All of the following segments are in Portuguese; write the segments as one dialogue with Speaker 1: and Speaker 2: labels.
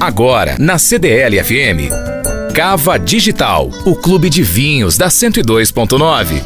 Speaker 1: Agora, na CDL FM. Cava Digital, o clube de vinhos da 102.9.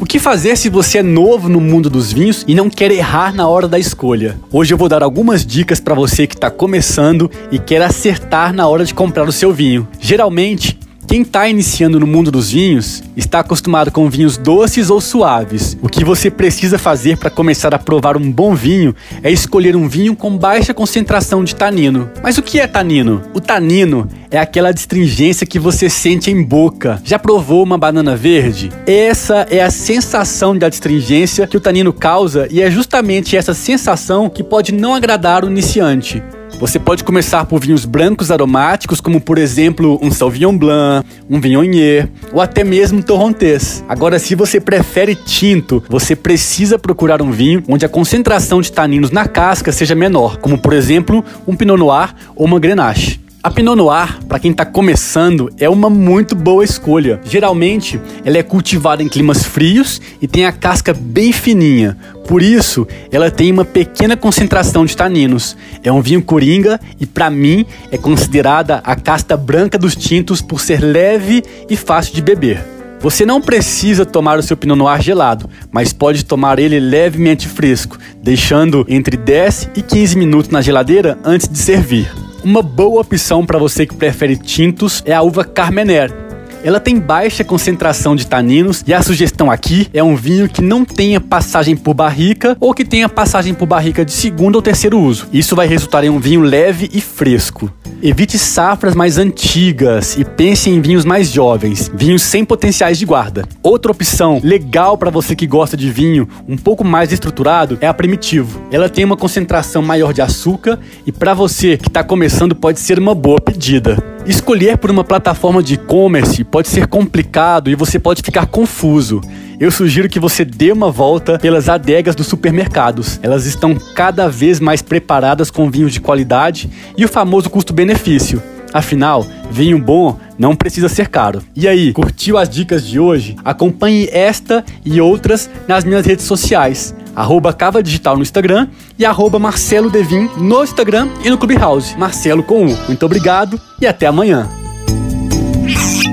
Speaker 2: O que fazer se você é novo no mundo dos vinhos e não quer errar na hora da escolha? Hoje eu vou dar algumas dicas para você que está começando e quer acertar na hora de comprar o seu vinho. Geralmente, quem está iniciando no mundo dos vinhos está acostumado com vinhos doces ou suaves. O que você precisa fazer para começar a provar um bom vinho é escolher um vinho com baixa concentração de tanino. Mas o que é tanino? O tanino é aquela astringência que você sente em boca. Já provou uma banana verde? Essa é a sensação de astringência que o tanino causa e é justamente essa sensação que pode não agradar o iniciante. Você pode começar por vinhos brancos aromáticos, como por exemplo um Sauvignon Blanc, um Viognier ou até mesmo Torrontés. Agora, se você prefere tinto, você precisa procurar um vinho onde a concentração de taninos na casca seja menor, como por exemplo um Pinot Noir ou uma Grenache. A Pinot Noir, para quem está começando, é uma muito boa escolha. Geralmente, ela é cultivada em climas frios e tem a casca bem fininha. Por isso, ela tem uma pequena concentração de taninos. É um vinho coringa e, para mim, é considerada a casta branca dos tintos por ser leve e fácil de beber. Você não precisa tomar o seu Pinot Noir gelado, mas pode tomar ele levemente fresco, deixando entre 10 e 15 minutos na geladeira antes de servir. Uma boa opção para você que prefere tintos é a uva Carmener. Ela tem baixa concentração de taninos e a sugestão aqui é um vinho que não tenha passagem por barrica ou que tenha passagem por barrica de segundo ou terceiro uso. Isso vai resultar em um vinho leve e fresco. Evite safras mais antigas e pense em vinhos mais jovens, vinhos sem potenciais de guarda. Outra opção legal para você que gosta de vinho um pouco mais estruturado é a Primitivo. Ela tem uma concentração maior de açúcar e para você que está começando pode ser uma boa pedida. Escolher por uma plataforma de e-commerce pode ser complicado e você pode ficar confuso eu sugiro que você dê uma volta pelas adegas dos supermercados. Elas estão cada vez mais preparadas com vinhos de qualidade e o famoso custo-benefício. Afinal, vinho bom não precisa ser caro. E aí, curtiu as dicas de hoje? Acompanhe esta e outras nas minhas redes sociais. Arroba Cava Digital no Instagram e arroba Marcelo Devin no Instagram e no Clubhouse. Marcelo com U. Muito obrigado e até amanhã.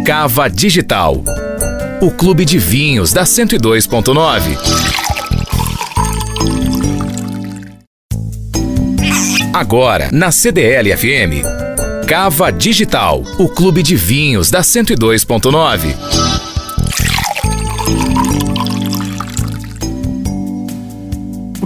Speaker 1: Cava Digital o clube de vinhos da 102.9. Agora, na CDL FM. Cava Digital, o clube de vinhos da 102.9.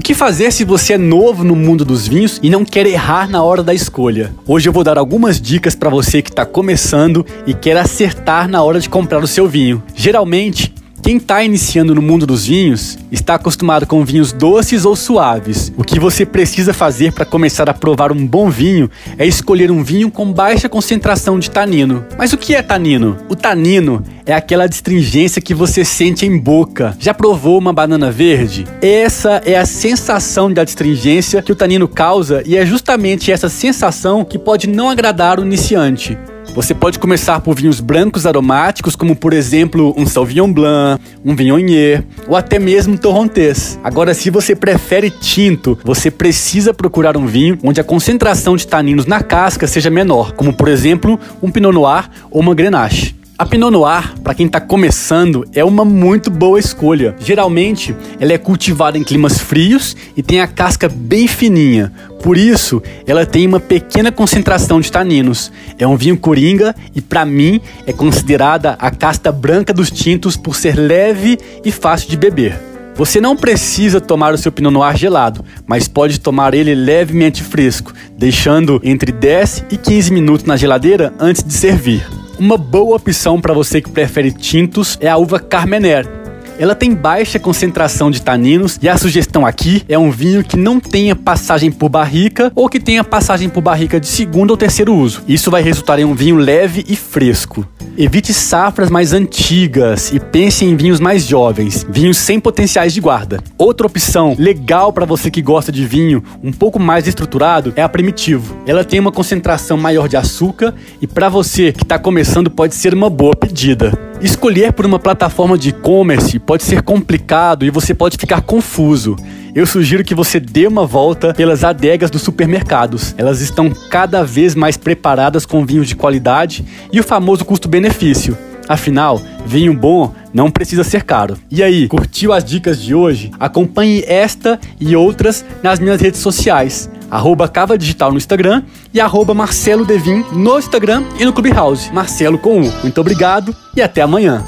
Speaker 2: que fazer se você é novo no mundo dos vinhos e não quer errar na hora da escolha? Hoje eu vou dar algumas dicas para você que está começando e quer acertar na hora de comprar o seu vinho. Geralmente, quem está iniciando no mundo dos vinhos está acostumado com vinhos doces ou suaves. O que você precisa fazer para começar a provar um bom vinho é escolher um vinho com baixa concentração de tanino. Mas o que é tanino? O tanino é aquela astringência que você sente em boca. Já provou uma banana verde? Essa é a sensação de astringência que o tanino causa e é justamente essa sensação que pode não agradar o iniciante. Você pode começar por vinhos brancos aromáticos, como por exemplo um Sauvignon Blanc, um Viognier ou até mesmo um Torrontés. Agora, se você prefere tinto, você precisa procurar um vinho onde a concentração de taninos na casca seja menor, como por exemplo um Pinot Noir ou uma Grenache. A Pinot Noir, para quem está começando, é uma muito boa escolha. Geralmente, ela é cultivada em climas frios e tem a casca bem fininha. Por isso, ela tem uma pequena concentração de taninos. É um vinho coringa e, para mim, é considerada a casta branca dos tintos por ser leve e fácil de beber. Você não precisa tomar o seu Pinot Noir gelado, mas pode tomar ele levemente fresco, deixando entre 10 e 15 minutos na geladeira antes de servir. Uma boa opção para você que prefere tintos é a uva Carmener. Ela tem baixa concentração de taninos e a sugestão aqui é um vinho que não tenha passagem por barrica ou que tenha passagem por barrica de segundo ou terceiro uso. Isso vai resultar em um vinho leve e fresco. Evite safras mais antigas e pense em vinhos mais jovens, vinhos sem potenciais de guarda. Outra opção legal para você que gosta de vinho um pouco mais estruturado é a Primitivo. Ela tem uma concentração maior de açúcar e para você que está começando pode ser uma boa pedida. Escolher por uma plataforma de e-commerce pode ser complicado e você pode ficar confuso. Eu sugiro que você dê uma volta pelas adegas dos supermercados. Elas estão cada vez mais preparadas com vinhos de qualidade e o famoso custo-benefício. Afinal, vinho bom não precisa ser caro. E aí, curtiu as dicas de hoje? Acompanhe esta e outras nas minhas redes sociais. Arroba Cava Digital no Instagram e arroba Marcelo Devin no Instagram e no Clubhouse. Marcelo com U. Muito obrigado e até amanhã.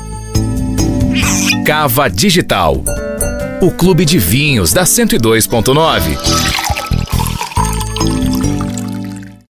Speaker 1: Cava Digital. O clube de vinhos da 102.9.